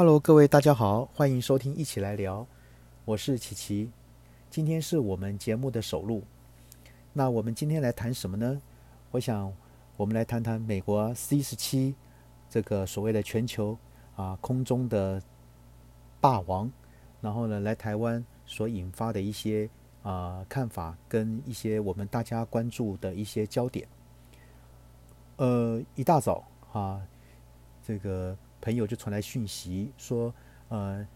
Hello，各位大家好，欢迎收听一起来聊，我是琪琪。今天是我们节目的首录，那我们今天来谈什么呢？我想我们来谈谈美国 C 十七这个所谓的全球啊空中的霸王，然后呢来台湾所引发的一些啊看法跟一些我们大家关注的一些焦点。呃，一大早啊，这个。朋友就传来讯息说，呃，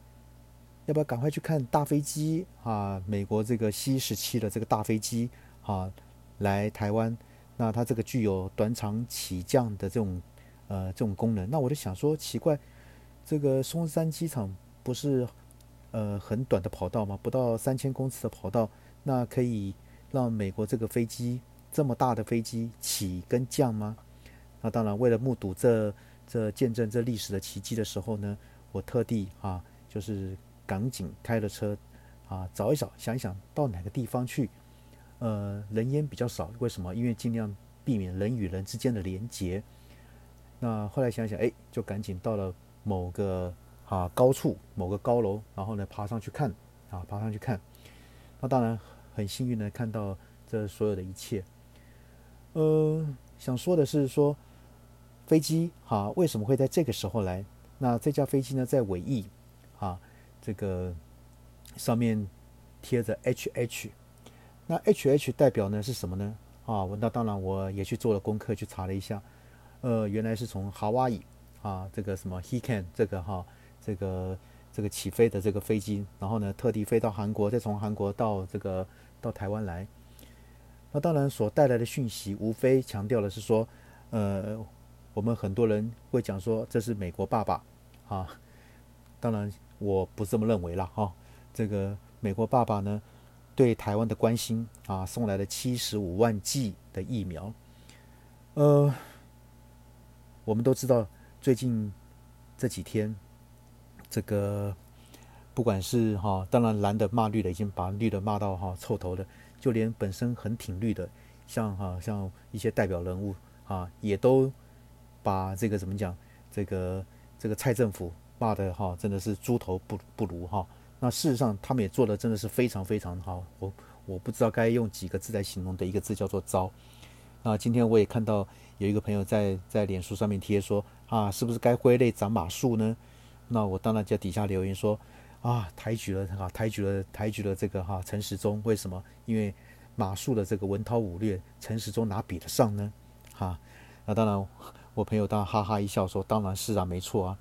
要不要赶快去看大飞机啊？美国这个 C 十七的这个大飞机啊，来台湾，那它这个具有短场起降的这种呃这种功能。那我就想说，奇怪，这个松山机场不是呃很短的跑道吗？不到三千公尺的跑道，那可以让美国这个飞机这么大的飞机起跟降吗？那当然，为了目睹这。这见证这历史的奇迹的时候呢，我特地啊，就是赶紧开了车啊，找一找，想一想到哪个地方去，呃，人烟比较少，为什么？因为尽量避免人与人之间的连接。那后来想想，哎，就赶紧到了某个啊高处，某个高楼，然后呢爬上去看啊，爬上去看。那当然很幸运的看到这所有的一切。呃，想说的是说。飞机哈为什么会在这个时候来？那这架飞机呢，在尾翼啊这个上面贴着 H H，那 H H 代表呢是什么呢？啊，那当然我也去做了功课，去查了一下，呃，原来是从夏威夷啊这个什么 He Can 这个哈这个这个起飞的这个飞机，然后呢特地飞到韩国，再从韩国到这个到台湾来。那当然所带来的讯息，无非强调的是说，呃。我们很多人会讲说这是美国爸爸，啊，当然我不这么认为了哈。这个美国爸爸呢，对台湾的关心啊，送来了七十五万剂的疫苗。呃，我们都知道最近这几天，这个不管是哈，当然蓝的骂绿的，已经把绿的骂到哈臭头了，就连本身很挺绿的，像哈像一些代表人物啊，也都。把这个怎么讲？这个这个蔡政府骂的哈，真的是猪头不不如哈。那事实上，他们也做的真的是非常非常好。我我不知道该用几个字来形容的一个字叫做糟。那今天我也看到有一个朋友在在脸书上面贴说啊，是不是该挥泪斩马谡呢？那我当然在底下留言说啊，抬举了哈，抬举了抬举了这个哈陈时中。为什么？因为马谡的这个文韬武略，陈时中哪比得上呢？哈，那当然。我朋友当然哈哈一笑说：“当然是啊，没错啊。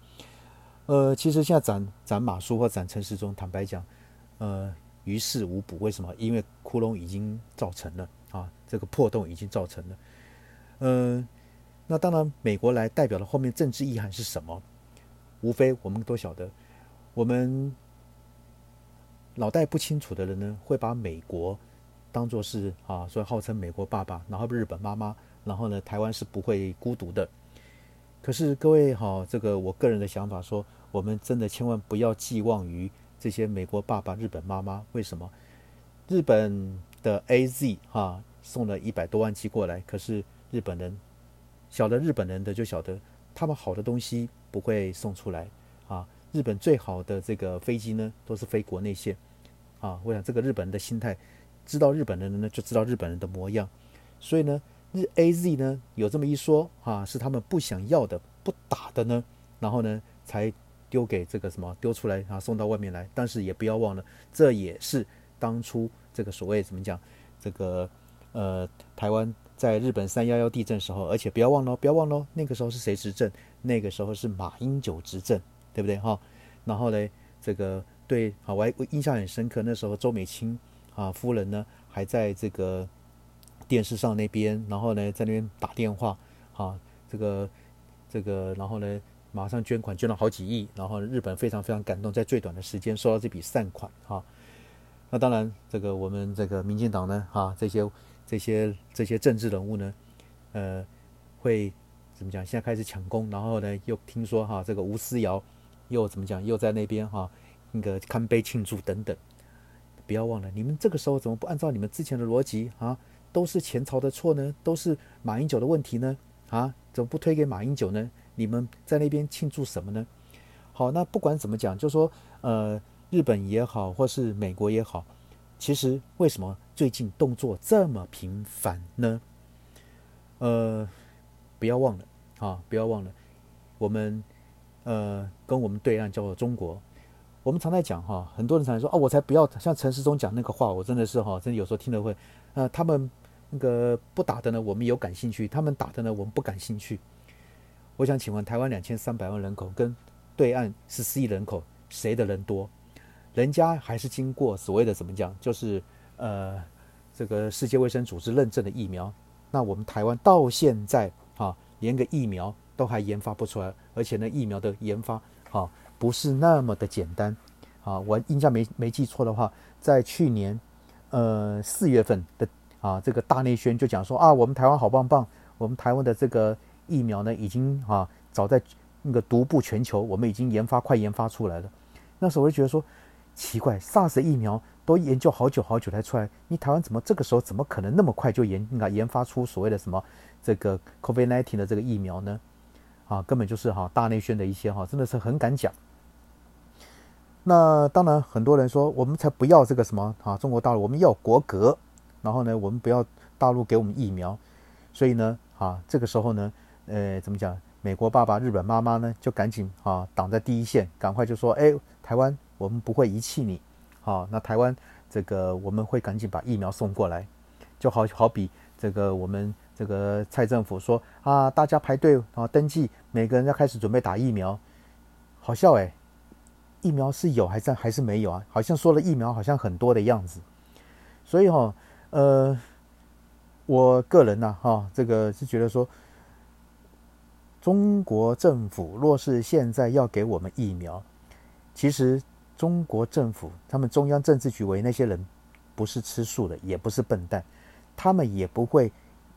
呃，其实现在斩斩马谡或斩陈时中，坦白讲，呃，于事无补。为什么？因为窟窿已经造成了啊，这个破洞已经造成了。嗯，那当然，美国来代表的后面政治意涵是什么？无非我们都晓得，我们脑袋不清楚的人呢，会把美国当做是啊，所以号称美国爸爸，然后日本妈妈，然后呢，台湾是不会孤独的。”可是各位哈，这个我个人的想法说，我们真的千万不要寄望于这些美国爸爸、日本妈妈。为什么？日本的 A Z 哈送了一百多万机过来，可是日本人晓得日本人的就晓得，他们好的东西不会送出来啊。日本最好的这个飞机呢，都是飞国内线啊。我想这个日本人的心态，知道日本人呢，就知道日本人的模样，所以呢。日 A Z 呢有这么一说啊，是他们不想要的、不打的呢，然后呢才丢给这个什么丢出来啊，送到外面来。但是也不要忘了，这也是当初这个所谓怎么讲，这个呃台湾在日本三幺幺地震时候，而且不要忘了，不要忘了，那个时候是谁执政？那个时候是马英九执政，对不对哈？然后呢，这个对啊，我还印象很深刻，那时候周美青啊夫人呢还在这个。电视上那边，然后呢，在那边打电话，啊，这个，这个，然后呢，马上捐款，捐了好几亿，然后日本非常非常感动，在最短的时间收到这笔善款，哈。那当然，这个我们这个民进党呢，哈，这些这些这些政治人物呢，呃，会怎么讲？现在开始抢功，然后呢，又听说哈，这个吴思瑶又怎么讲？又在那边哈，那个看杯庆祝等等。不要忘了，你们这个时候怎么不按照你们之前的逻辑啊？都是前朝的错呢？都是马英九的问题呢？啊，怎么不推给马英九呢？你们在那边庆祝什么呢？好，那不管怎么讲，就说呃，日本也好，或是美国也好，其实为什么最近动作这么频繁呢？呃，不要忘了啊，不要忘了，我们呃跟我们对岸叫做中国，我们常在讲哈，很多人常在说哦，我才不要像陈世忠讲那个话，我真的是哈，真的有时候听了会，呃，他们那个不打的呢，我们有感兴趣；他们打的呢，我们不感兴趣。我想请问，台湾两千三百万人口跟对岸十四亿人口，谁的人多？人家还是经过所谓的怎么讲，就是呃，这个世界卫生组织认证的疫苗。那我们台湾到现在啊，连个疫苗都还研发不出来，而且呢，疫苗的研发啊，不是那么的简单啊。我印象没没记错的话，在去年呃四月份的啊这个大内宣就讲说啊，我们台湾好棒棒，我们台湾的这个疫苗呢，已经啊早在那个独步全球，我们已经研发快研发出来了。那时候我就觉得说奇怪，SARS 疫苗。都研究好久好久才出来，你台湾怎么这个时候怎么可能那么快就研啊研发出所谓的什么这个 COVID-19 的这个疫苗呢？啊，根本就是哈大内宣的一些哈，真的是很敢讲。那当然很多人说我们才不要这个什么啊中国大陆，我们要国格，然后呢我们不要大陆给我们疫苗，所以呢啊这个时候呢呃怎么讲？美国爸爸、日本妈妈呢就赶紧啊挡在第一线，赶快就说哎台湾我们不会遗弃你。好，那台湾这个我们会赶紧把疫苗送过来，就好好比这个我们这个蔡政府说啊，大家排队啊登记，每个人要开始准备打疫苗，好笑哎，疫苗是有还是还是没有啊？好像说了疫苗好像很多的样子，所以哈呃，我个人呢哈这个是觉得说，中国政府若是现在要给我们疫苗，其实。中国政府，他们中央政治局委那些人，不是吃素的，也不是笨蛋，他们也不会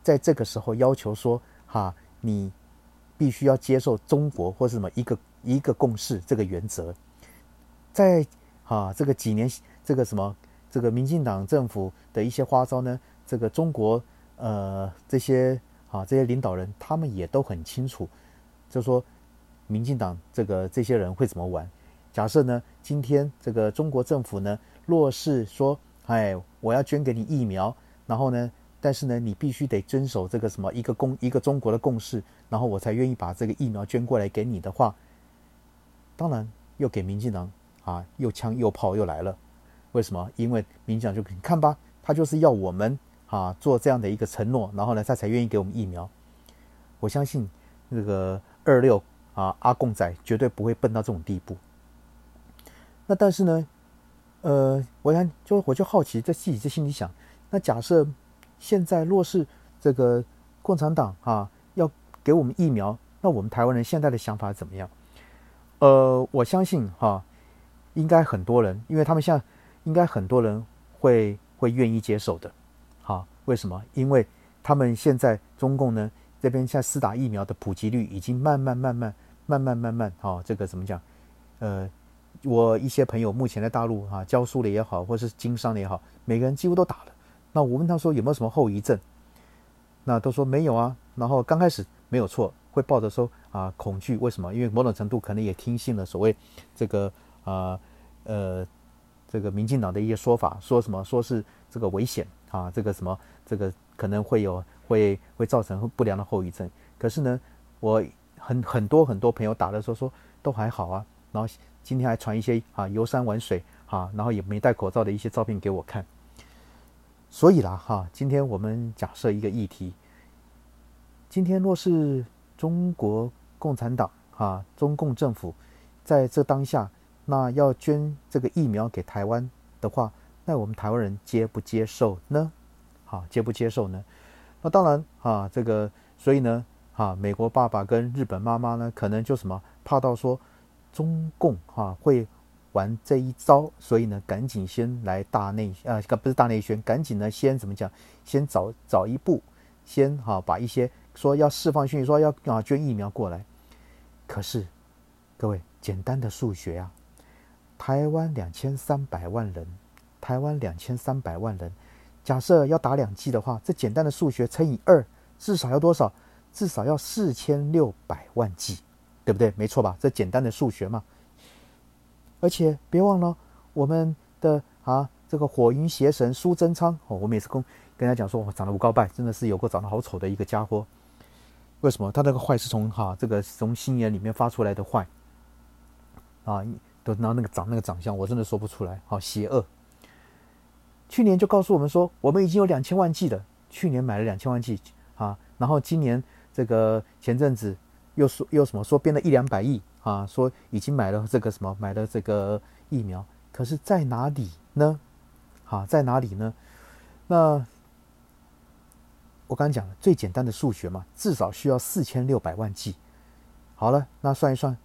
在这个时候要求说：“哈，你必须要接受中国或是什么一个一个共识这个原则。”在哈这个几年，这个什么这个民进党政府的一些花招呢？这个中国呃这些啊这些领导人，他们也都很清楚，就说民进党这个这些人会怎么玩。假设呢，今天这个中国政府呢，若是说，哎，我要捐给你疫苗，然后呢，但是呢，你必须得遵守这个什么一个共一个中国的共识，然后我才愿意把这个疫苗捐过来给你的话，当然又给民进党啊，又枪又炮又来了。为什么？因为民进党就你看吧，他就是要我们啊做这样的一个承诺，然后呢，他才愿意给我们疫苗。我相信那个二六啊阿贡仔绝对不会笨到这种地步。那但是呢，呃，我想就我就好奇，在自己在心里想，那假设现在若是这个共产党啊要给我们疫苗，那我们台湾人现在的想法怎么样？呃，我相信哈，应该很多人，因为他们现在应该很多人会会愿意接受的，好，为什么？因为他们现在中共呢这边现在施打疫苗的普及率已经慢慢慢慢慢慢慢慢，好，这个怎么讲？呃。我一些朋友目前在大陆啊教书的也好，或是经商的也好，每个人几乎都打了。那我问他说有没有什么后遗症？那都说没有啊。然后刚开始没有错，会抱着说啊恐惧，为什么？因为某种程度可能也听信了所谓这个啊呃这个民进党的一些说法，说什么说是这个危险啊，这个什么这个可能会有会会造成不良的后遗症。可是呢，我很很多很多朋友打的时候说都还好啊，然后。今天还传一些啊游山玩水啊，然后也没戴口罩的一些照片给我看。所以啦哈，今天我们假设一个议题：今天若是中国共产党啊，中共政府在这当下，那要捐这个疫苗给台湾的话，那我们台湾人接不接受呢？好，接不接受呢？那当然啊，这个所以呢，啊，美国爸爸跟日本妈妈呢，可能就什么怕到说。中共哈会玩这一招，所以呢，赶紧先来大内啊，不是大内宣，赶紧呢先怎么讲？先早早一步，先哈把一些说要释放讯息，说要啊捐疫苗过来。可是各位简单的数学啊，台湾两千三百万人，台湾两千三百万人，假设要打两剂的话，这简单的数学乘以二，至少要多少？至少要四千六百万剂。对不对？没错吧？这简单的数学嘛，而且别忘了我们的啊这个火云邪神苏贞昌哦，我每次跟跟他讲说，我长得不高拜，真的是有个长得好丑的一个家伙。为什么？他那个坏是从哈这个从心眼里面发出来的坏啊，都然后那个长那个长相，我真的说不出来，好邪恶。去年就告诉我们说，我们已经有两千万剂了，去年买了两千万剂啊，然后今年这个前阵子又说又什么说编了一两百亿啊，说已经买了这个什么买了这个疫苗，可是在哪里呢？啊，在哪里呢？那我刚刚讲了最简单的数学嘛，至少需要四千六百万剂。好了，那算一算，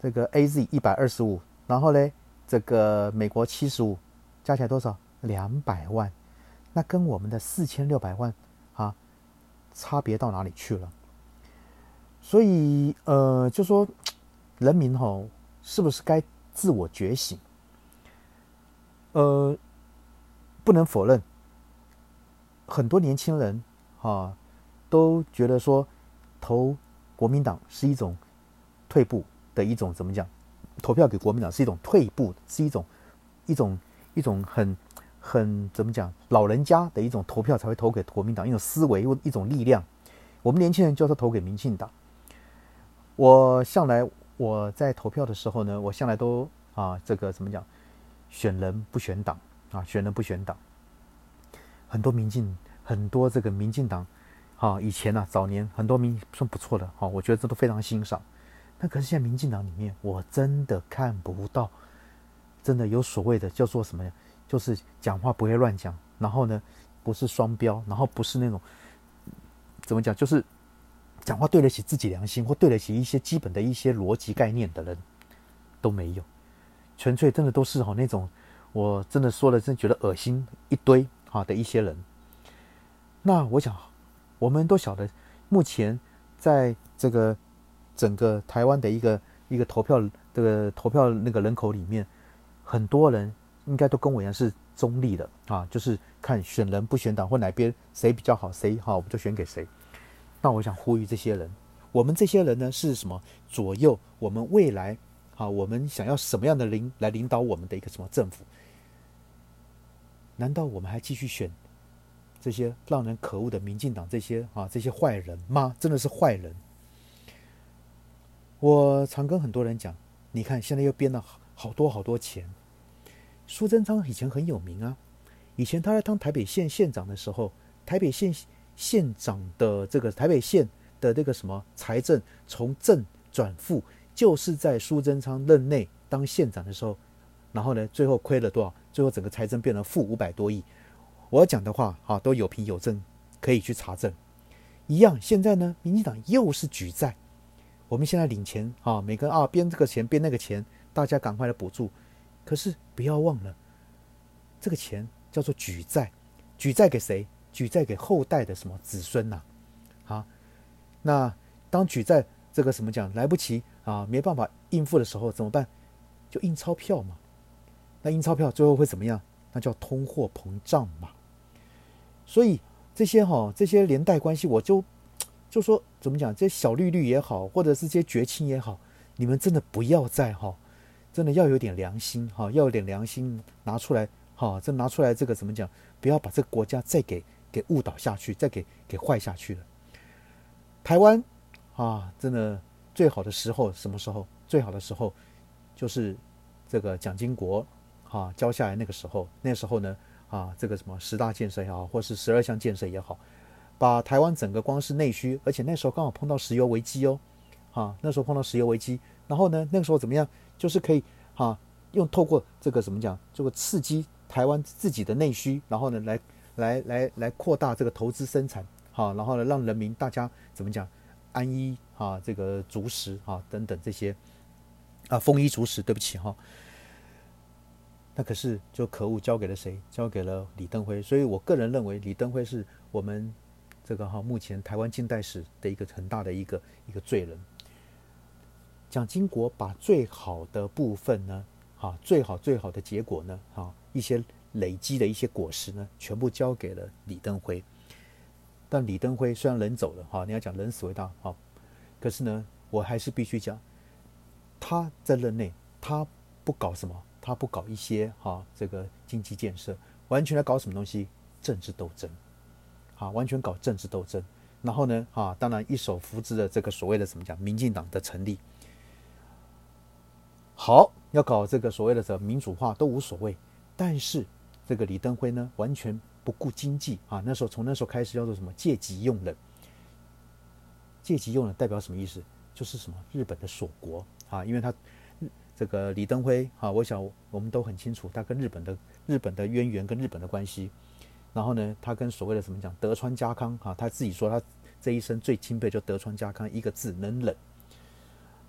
这个 A Z 一百二十五，然后嘞，这个美国七十五，加起来多少？两百万。那跟我们的四千六百万啊，差别到哪里去了？所以呃，就说人民吼，是不是该自我觉醒？呃，不能否认，很多年轻人。啊，都觉得说投国民党是一种退步的一种怎么讲？投票给国民党是一种退步，是一种一种一种很很怎么讲？老人家的一种投票才会投给国民党，一种思维，一种力量。我们年轻人就是投给民进党。我向来我在投票的时候呢，我向来都啊这个怎么讲？选人不选党啊，选人不选党。很多民进。很多这个民进党，啊，以前呢，早年很多民算不错的，哈，我觉得这都非常欣赏。那可是现在民进党里面，我真的看不到，真的有所谓的叫做什么呀？就是讲话不会乱讲，然后呢，不是双标，然后不是那种怎么讲，就是讲话对得起自己良心或对得起一些基本的一些逻辑概念的人都没有，纯粹真的都是哈那种，我真的说了真觉得恶心一堆哈的一些人。那我想，我们都晓得，目前在这个整个台湾的一个一个投票这个投票那个人口里面，很多人应该都跟我一样是中立的啊，就是看选人不选党或哪边谁比较好，谁好我们就选给谁。那我想呼吁这些人，我们这些人呢是什么左右我们未来啊？我们想要什么样的领来领导我们的一个什么政府？难道我们还继续选？这些让人可恶的民进党，这些啊，这些坏人吗？真的是坏人。我常跟很多人讲，你看现在又编了好多好多钱。苏贞昌以前很有名啊，以前他在当台北县县长的时候，台北县县长的这个台北县的这个什么财政从正转负，就是在苏贞昌任内当县长的时候，然后呢，最后亏了多少？最后整个财政变成负五百多亿。我要讲的话啊，都有凭有证，可以去查证。一样，现在呢，民进党又是举债，我们现在领钱啊，每个人啊编这个钱编那个钱，大家赶快来补助。可是不要忘了，这个钱叫做举债，举债给谁？举债给后代的什么子孙呐？啊，那当举债这个什么讲来不及啊，没办法应付的时候怎么办？就印钞票嘛。那印钞票最后会怎么样？那叫通货膨胀嘛。所以这些哈，这些连带关系，我就就说怎么讲？这些小绿绿也好，或者是这些绝亲也好，你们真的不要再哈，真的要有点良心哈，要有点良心拿出来哈，这拿出来这个怎么讲？不要把这个国家再给给误导下去，再给给坏下去了。台湾啊，真的最好的时候什么时候？最好的时候就是这个蒋经国哈交下来那个时候，那时候呢。啊，这个什么十大建设也好，或是十二项建设也好，把台湾整个光是内需，而且那时候刚好碰到石油危机哦，啊，那时候碰到石油危机，然后呢，那个时候怎么样？就是可以哈，用透过这个怎么讲，这个刺激台湾自己的内需，然后呢，来来来来扩大这个投资生产，好，然后呢，让人民大家怎么讲，安衣啊，这个足食啊等等这些啊，丰衣足食，对不起哈。那可是就可恶，交给了谁？交给了李登辉。所以我个人认为，李登辉是我们这个哈目前台湾近代史的一个很大的一个一个罪人。蒋经国把最好的部分呢，哈最好最好的结果呢，哈一些累积的一些果实呢，全部交给了李登辉。但李登辉虽然人走了，哈你要讲人死为大，哈，可是呢，我还是必须讲，他在任内他。不搞什么，他不搞一些哈这个经济建设，完全来搞什么东西？政治斗争，啊，完全搞政治斗争。然后呢，啊，当然一手扶植的这个所谓的怎么讲，民进党的成立。好，要搞这个所谓的什么民主化都无所谓，但是这个李登辉呢，完全不顾经济啊。那时候从那时候开始叫做什么借机用人，借机用人代表什么意思？就是什么日本的锁国啊，因为他这个李登辉啊，我想我们都很清楚他跟日本的日本的渊源跟日本的关系。然后呢，他跟所谓的什么讲德川家康啊，他自己说他这一生最钦佩就德川家康一个字能忍。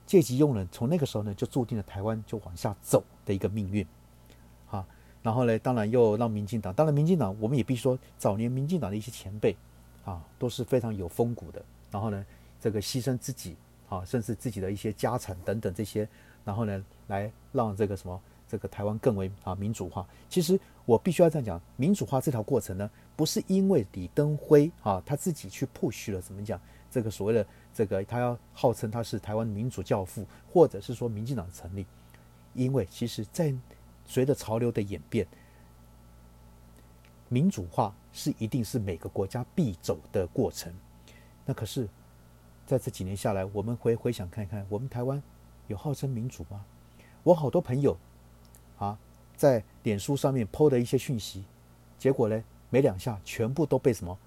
借机用人，从那个时候呢，就注定了台湾就往下走的一个命运，啊，然后呢，当然又让民进党，当然民进党，我们也必须说，早年民进党的一些前辈，啊，都是非常有风骨的，然后呢，这个牺牲自己，啊，甚至自己的一些家产等等这些，然后呢，来让这个什么，这个台湾更为啊民主化。其实我必须要这样讲，民主化这条过程呢，不是因为李登辉啊他自己去 push 了，怎么讲，这个所谓的。这个他要号称他是台湾民主教父，或者是说民进党成立，因为其实，在随着潮流的演变，民主化是一定是每个国家必走的过程。那可是，在这几年下来，我们回回想看看，我们台湾有号称民主吗？我好多朋友啊，在脸书上面抛的一些讯息，结果呢，没两下，全部都被什么，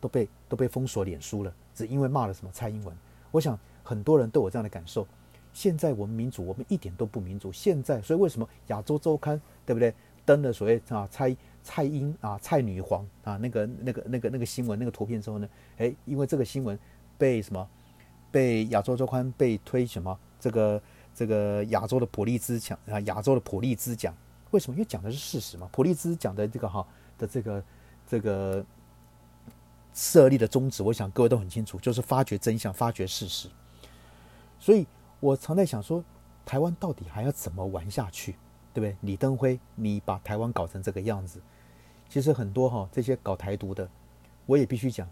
都被都被封锁脸书了。只因为骂了什么蔡英文，我想很多人都有这样的感受。现在我们民主，我们一点都不民主。现在，所以为什么亚洲周刊对不对登了所谓啊蔡蔡英啊蔡女皇啊那个那个那个那个新闻那个图片之后呢？诶，因为这个新闻被什么被亚洲周刊被推什么这个这个亚洲的普利兹奖啊亚洲的普利兹奖？为什么？因为讲的是事实嘛。普利兹奖的这个哈的这个这个。设立的宗旨，我想各位都很清楚，就是发掘真相、发掘事实。所以我常在想说，台湾到底还要怎么玩下去，对不对？李登辉，你把台湾搞成这个样子，其实很多哈这些搞台独的，我也必须讲，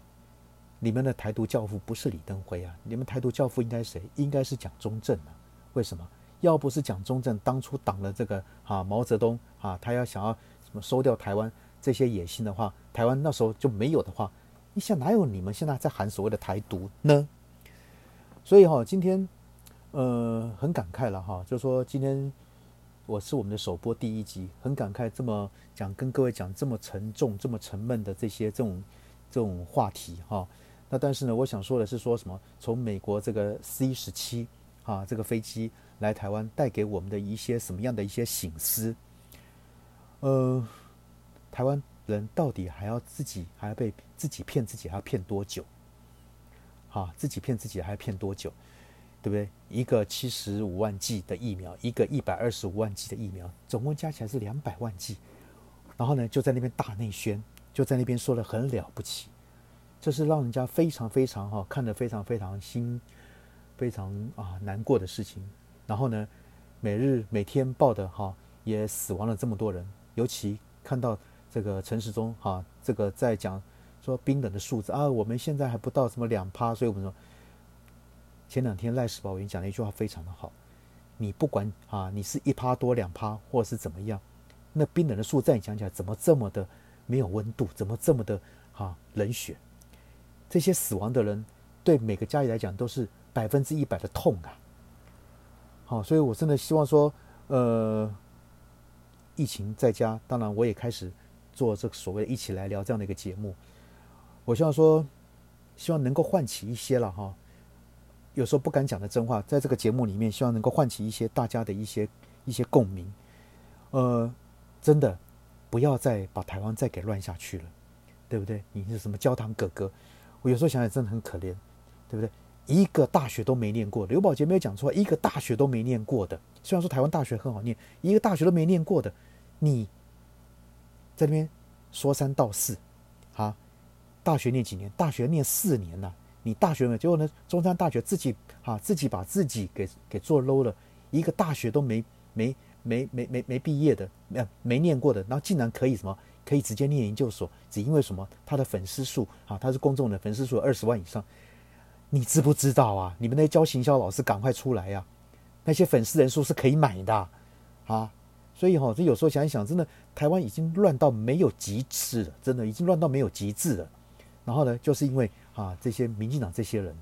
你们的台独教父不是李登辉啊，你们台独教父应该谁？应该是蒋中正啊。为什么？要不是蒋中正当初挡了这个啊毛泽东啊，他要想要什么收掉台湾这些野心的话，台湾那时候就没有的话。你想哪有你们现在在喊所谓的台独呢？所以哈，今天呃很感慨了哈，就说今天我是我们的首播第一集，很感慨这么讲跟各位讲这么沉重、这么沉闷的这些这种这种话题哈。那但是呢，我想说的是说什么？从美国这个 C 十七啊这个飞机来台湾，带给我们的一些什么样的一些醒思？呃，台湾。人到底还要自己还要被自己骗自己还要骗多久？啊，自己骗自己还要骗多久？对不对？一个七十五万剂的疫苗，一个一百二十五万剂的疫苗，总共加起来是两百万剂。然后呢，就在那边大内宣，就在那边说的很了不起，这是让人家非常非常哈看得非常非常心非常啊难过的事情。然后呢，每日每天报的哈也死亡了这么多人，尤其看到。这个陈时中哈，这个在讲说冰冷的数字啊，我们现在还不到什么两趴，所以我们说前两天赖世宝已经讲了一句话非常的好，你不管啊，你是一趴多两趴，或是怎么样，那冰冷的数字你讲起来怎么这么的没有温度，怎么这么的哈冷血？这些死亡的人对每个家里来讲都是百分之一百的痛啊！好，所以我真的希望说，呃，疫情在家，当然我也开始。做这个所谓的一起来聊这样的一个节目，我希望说，希望能够唤起一些了哈，有时候不敢讲的真话，在这个节目里面，希望能够唤起一些大家的一些一些共鸣。呃，真的不要再把台湾再给乱下去了，对不对？你是什么焦糖哥哥？我有时候想想真的很可怜，对不对？一个大学都没念过，刘宝杰没有讲错，一个大学都没念过的，虽然说台湾大学很好念，一个大学都没念过的，你。在那边说三道四，啊，大学念几年？大学念四年了。你大学没？结果呢？中山大学自己啊，自己把自己给给做 low 了，一个大学都没没没没没没毕业的，没没念过的，然后竟然可以什么？可以直接念研究所？只因为什么？他的粉丝数啊，他是公众的粉丝数二十万以上。你知不知道啊？你们那些教行销老师赶快出来呀！那些粉丝人数是可以买的。啊，所以哈，这有时候想一想，真的台湾已经乱到没有极致了，真的已经乱到没有极致了。然后呢，就是因为啊，这些民进党这些人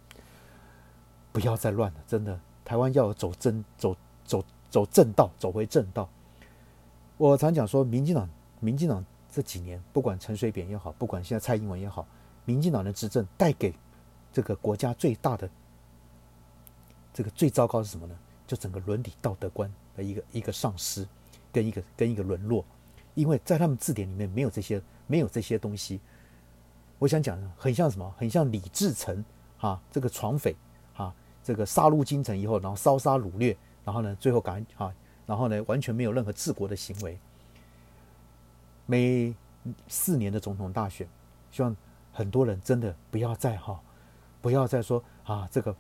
不要再乱了，真的，台湾要走正走走走正道，走回正道。我常讲说，民进党，民进党这几年，不管陈水扁也好，不管现在蔡英文也好，民进党的执政带给这个国家最大的这个最糟糕是什么呢？就整个伦理道德观的一个一个丧失，跟一个跟一个沦落，因为在他们字典里面没有这些没有这些东西。我想讲，很像什么？很像李自成啊，这个闯匪啊，这个杀入京城以后，然后烧杀掳掠，然后呢，最后赶啊，然后呢，完全没有任何治国的行为。每四年的总统大选，希望很多人真的不要再哈，不要再说啊，这个。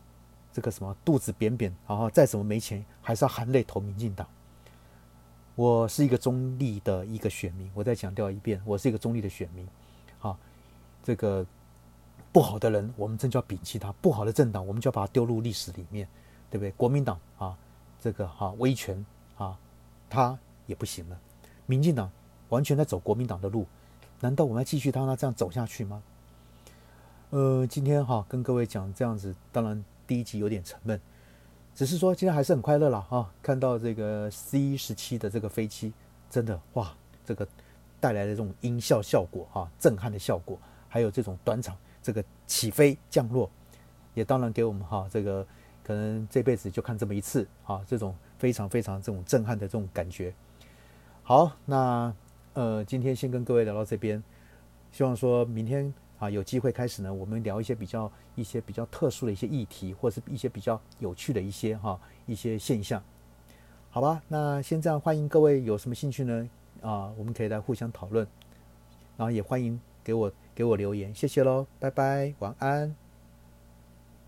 这个什么肚子扁扁，然后再怎么没钱，还是要含泪投民进党。我是一个中立的一个选民，我再强调一遍，我是一个中立的选民。啊，这个不好的人，我们真就要摒弃他；不好的政党，我们就要把它丢入历史里面，对不对？国民党啊，这个哈威权啊，他也不行了。民进党完全在走国民党的路，难道我们要继续让他这样走下去吗？呃，今天哈跟各位讲这样子，当然。第一集有点沉闷，只是说今天还是很快乐了啊！看到这个 C 十七的这个飞机，真的哇，这个带来的这种音效效果啊，震撼的效果，还有这种短场这个起飞降落，也当然给我们哈这个可能这辈子就看这么一次啊，这种非常非常这种震撼的这种感觉。好，那呃，今天先跟各位聊到这边，希望说明天。啊，有机会开始呢，我们聊一些比较一些比较特殊的一些议题，或者是一些比较有趣的一些哈一些现象，好吧？那先这样，欢迎各位有什么兴趣呢？啊，我们可以来互相讨论，然后也欢迎给我给我留言，谢谢喽，拜拜，晚安。